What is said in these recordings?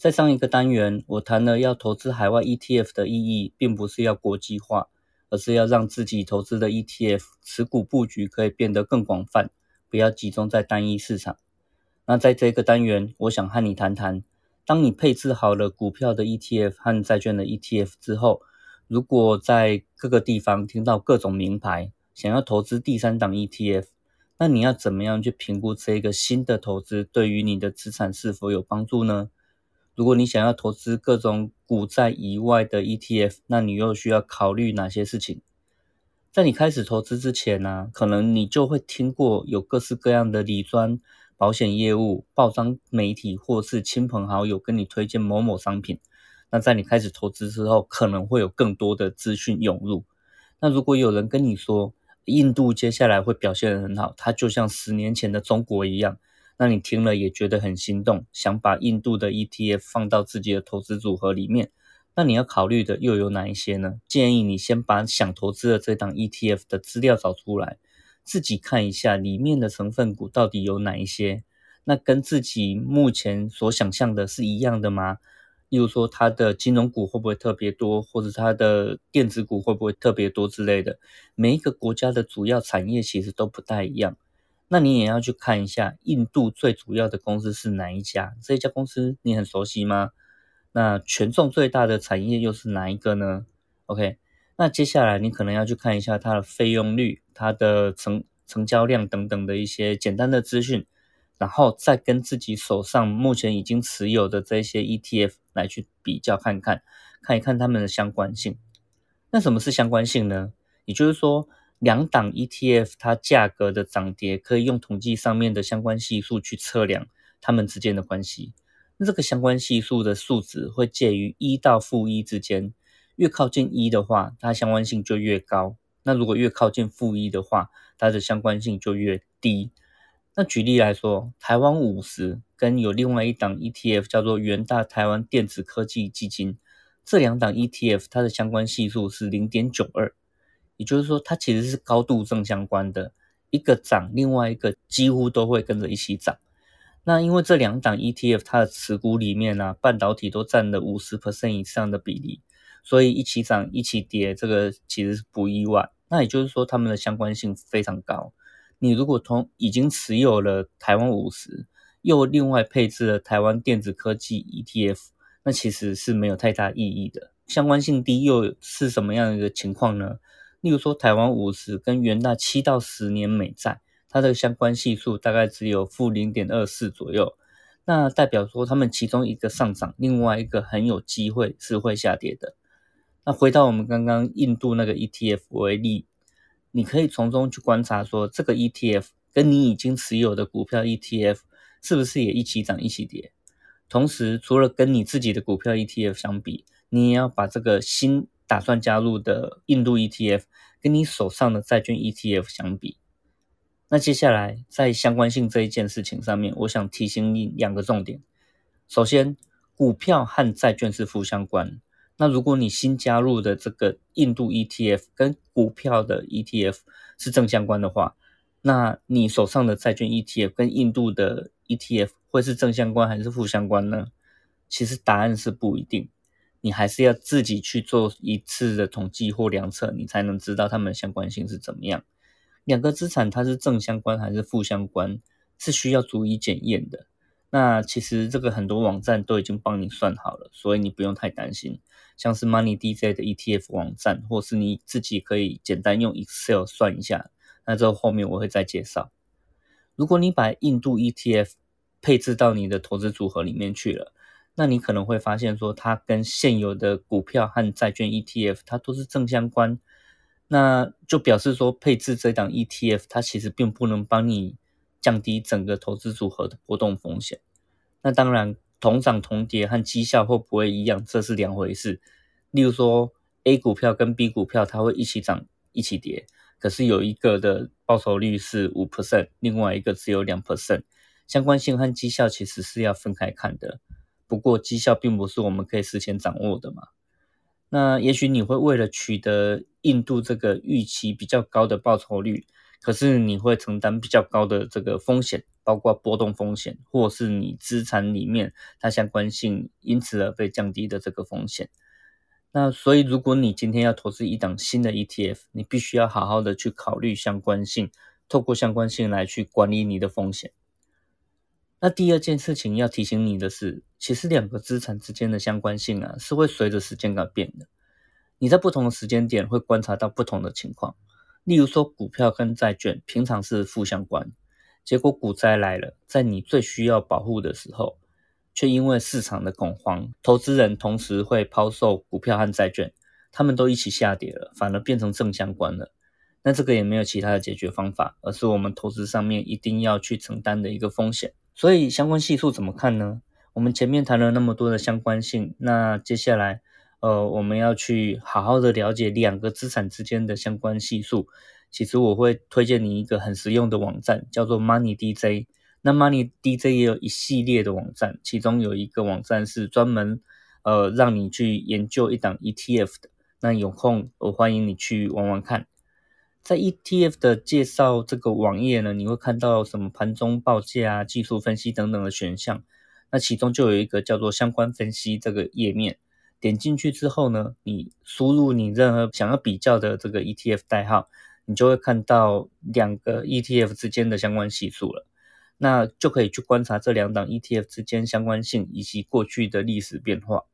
在上一个单元，我谈了要投资海外 ETF 的意义，并不是要国际化，而是要让自己投资的 ETF 持股布局可以变得更广泛，不要集中在单一市场。那在这个单元，我想和你谈谈，当你配置好了股票的 ETF 和债券的 ETF 之后，如果在各个地方听到各种名牌，想要投资第三档 ETF，那你要怎么样去评估这个新的投资对于你的资产是否有帮助呢？如果你想要投资各种股债以外的 ETF，那你又需要考虑哪些事情？在你开始投资之前呢，可能你就会听过有各式各样的理专、保险业务、报章媒体或是亲朋好友跟你推荐某某商品。那在你开始投资之后，可能会有更多的资讯涌入。那如果有人跟你说印度接下来会表现得很好，它就像十年前的中国一样。那你听了也觉得很心动，想把印度的 ETF 放到自己的投资组合里面。那你要考虑的又有哪一些呢？建议你先把想投资的这档 ETF 的资料找出来，自己看一下里面的成分股到底有哪一些。那跟自己目前所想象的是一样的吗？例如说它的金融股会不会特别多，或者它的电子股会不会特别多之类的。每一个国家的主要产业其实都不太一样。那你也要去看一下印度最主要的公司是哪一家？这一家公司你很熟悉吗？那权重最大的产业又是哪一个呢？OK，那接下来你可能要去看一下它的费用率、它的成成交量等等的一些简单的资讯，然后再跟自己手上目前已经持有的这些 ETF 来去比较看看，看一看它们的相关性。那什么是相关性呢？也就是说。两档 ETF 它价格的涨跌，可以用统计上面的相关系数去测量它们之间的关系。那这个相关系数的数值会介于一到负一之间，越靠近一的话，它相关性就越高；那如果越靠近负一的话，它的相关性就越低。那举例来说，台湾五十跟有另外一档 ETF 叫做元大台湾电子科技基金，这两档 ETF 它的相关系数是零点九二。也就是说，它其实是高度正相关的，一个涨，另外一个几乎都会跟着一起涨。那因为这两档 ETF 它的持股里面呢，半导体都占了五十 percent 以上的比例，所以一起涨一起跌，这个其实是不意外。那也就是说，它们的相关性非常高。你如果同已经持有了台湾五十，又另外配置了台湾电子科技 ETF，那其实是没有太大意义的。相关性低又是什么样的一个情况呢？例如说，台湾五十跟元大七到十年美债，它的相关系数大概只有负零点二四左右，那代表说它们其中一个上涨，另外一个很有机会是会下跌的。那回到我们刚刚印度那个 ETF 为例，你可以从中去观察说，这个 ETF 跟你已经持有的股票 ETF 是不是也一起涨一起跌？同时，除了跟你自己的股票 ETF 相比，你也要把这个新打算加入的印度 ETF 跟你手上的债券 ETF 相比，那接下来在相关性这一件事情上面，我想提醒你两个重点。首先，股票和债券是负相关。那如果你新加入的这个印度 ETF 跟股票的 ETF 是正相关的话，那你手上的债券 ETF 跟印度的 ETF 会是正相关还是负相关呢？其实答案是不一定。你还是要自己去做一次的统计或量测，你才能知道它们相关性是怎么样。两个资产它是正相关还是负相关，是需要逐一检验的。那其实这个很多网站都已经帮你算好了，所以你不用太担心。像是 Money DJ 的 ETF 网站，或是你自己可以简单用 Excel 算一下。那这后面我会再介绍。如果你把印度 ETF 配置到你的投资组合里面去了。那你可能会发现，说它跟现有的股票和债券 ETF 它都是正相关，那就表示说配置这档 ETF 它其实并不能帮你降低整个投资组合的波动风险。那当然，同涨同跌和绩效会不会一样，这是两回事。例如说，A 股票跟 B 股票它会一起涨一起跌，可是有一个的报酬率是五 percent，另外一个只有两 percent，相关性和绩效其实是要分开看的。不过绩效并不是我们可以事先掌握的嘛。那也许你会为了取得印度这个预期比较高的报酬率，可是你会承担比较高的这个风险，包括波动风险，或是你资产里面它相关性因此而被降低的这个风险。那所以如果你今天要投资一档新的 ETF，你必须要好好的去考虑相关性，透过相关性来去管理你的风险。那第二件事情要提醒你的是，其实两个资产之间的相关性啊，是会随着时间改变的。你在不同的时间点会观察到不同的情况。例如说，股票跟债券平常是负相关，结果股灾来了，在你最需要保护的时候，却因为市场的恐慌，投资人同时会抛售股票和债券，他们都一起下跌了，反而变成正相关了。那这个也没有其他的解决方法，而是我们投资上面一定要去承担的一个风险。所以相关系数怎么看呢？我们前面谈了那么多的相关性，那接下来，呃，我们要去好好的了解两个资产之间的相关系数。其实我会推荐你一个很实用的网站，叫做 Money DJ。那 Money DJ 也有一系列的网站，其中有一个网站是专门，呃，让你去研究一档 ETF 的。那有空我欢迎你去玩玩看。在 ETF 的介绍这个网页呢，你会看到什么盘中报价啊、技术分析等等的选项。那其中就有一个叫做相关分析这个页面，点进去之后呢，你输入你任何想要比较的这个 ETF 代号，你就会看到两个 ETF 之间的相关系数了。那就可以去观察这两档 ETF 之间相关性以及过去的历史变化。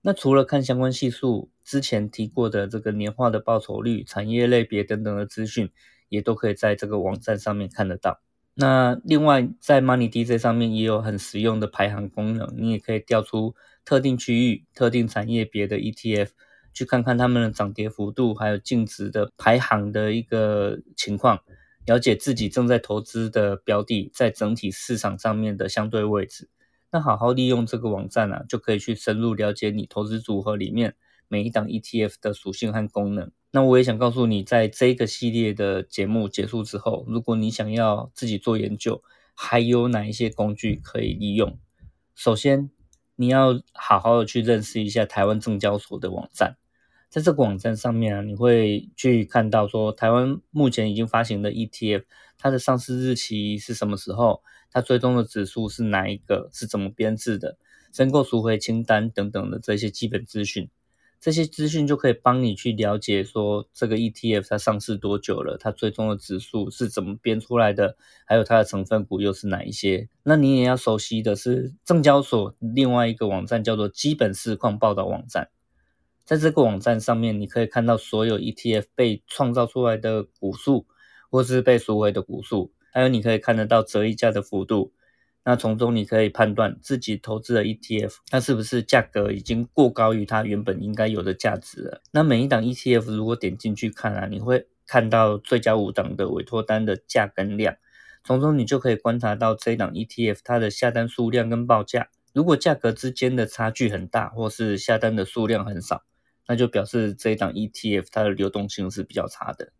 那除了看相关系数，之前提过的这个年化的报酬率、产业类别等等的资讯，也都可以在这个网站上面看得到。那另外，在 Money DJ 上面也有很实用的排行功能，你也可以调出特定区域、特定产业别的 ETF，去看看它们的涨跌幅度，还有净值的排行的一个情况，了解自己正在投资的标的在整体市场上面的相对位置。那好好利用这个网站啊，就可以去深入了解你投资组合里面每一档 ETF 的属性和功能。那我也想告诉你，在这个系列的节目结束之后，如果你想要自己做研究，还有哪一些工具可以利用？首先，你要好好的去认识一下台湾证交所的网站。在这个网站上面啊，你会去看到说台湾目前已经发行的 ETF，它的上市日期是什么时候，它追踪的指数是哪一个，是怎么编制的，申购赎回清单等等的这些基本资讯，这些资讯就可以帮你去了解说这个 ETF 它上市多久了，它追踪的指数是怎么编出来的，还有它的成分股又是哪一些。那你也要熟悉的是证交所另外一个网站叫做基本市况报道网站。在这个网站上面，你可以看到所有 ETF 被创造出来的股数，或是被赎回的股数，还有你可以看得到折溢价的幅度。那从中你可以判断自己投资的 ETF，它是不是价格已经过高于它原本应该有的价值了。那每一档 ETF 如果点进去看啊，你会看到最佳五档的委托单的价跟量，从中你就可以观察到这一档 ETF 它的下单数量跟报价。如果价格之间的差距很大，或是下单的数量很少，那就表示这一档 ETF 它的流动性是比较差的。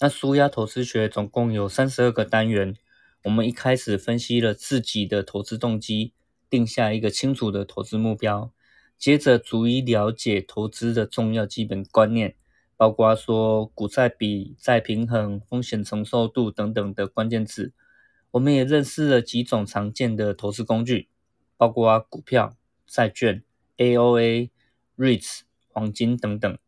那舒压投资学总共有三十二个单元，我们一开始分析了自己的投资动机，定下一个清楚的投资目标，接着逐一了解投资的重要基本观念，包括说股债比、债平衡、风险承受度等等的关键字。我们也认识了几种常见的投资工具，包括股票、债券、AOA、REITs。黄金等等，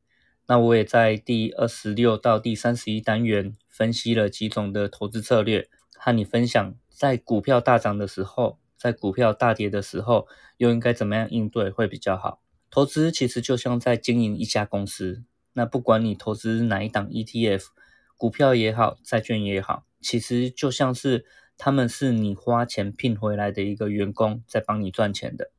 那我也在第二十六到第三十一单元分析了几种的投资策略，和你分享在股票大涨的时候，在股票大跌的时候，又应该怎么样应对会比较好。投资其实就像在经营一家公司，那不管你投资哪一档 ETF，股票也好，债券也好，其实就像是他们是你花钱聘回来的一个员工，在帮你赚钱的。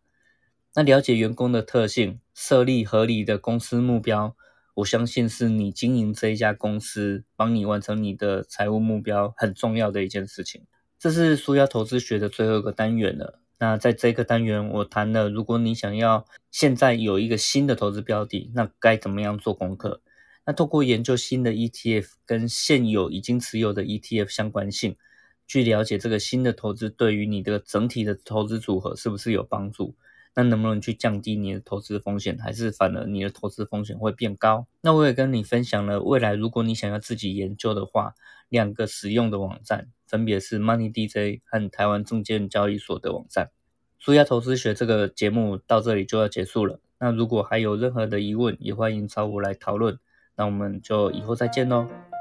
那了解员工的特性，设立合理的公司目标，我相信是你经营这一家公司，帮你完成你的财务目标很重要的一件事情。这是舒压投资学的最后一个单元了。那在这个单元，我谈了，如果你想要现在有一个新的投资标的，那该怎么样做功课？那透过研究新的 ETF 跟现有已经持有的 ETF 相关性，去了解这个新的投资对于你的整体的投资组合是不是有帮助？那能不能去降低你的投资风险，还是反而你的投资风险会变高？那我也跟你分享了，未来如果你想要自己研究的话，两个使用的网站分别是 Money DJ 和台湾证券交易所的网站。舒压投资学这个节目到这里就要结束了。那如果还有任何的疑问，也欢迎找我来讨论。那我们就以后再见喽。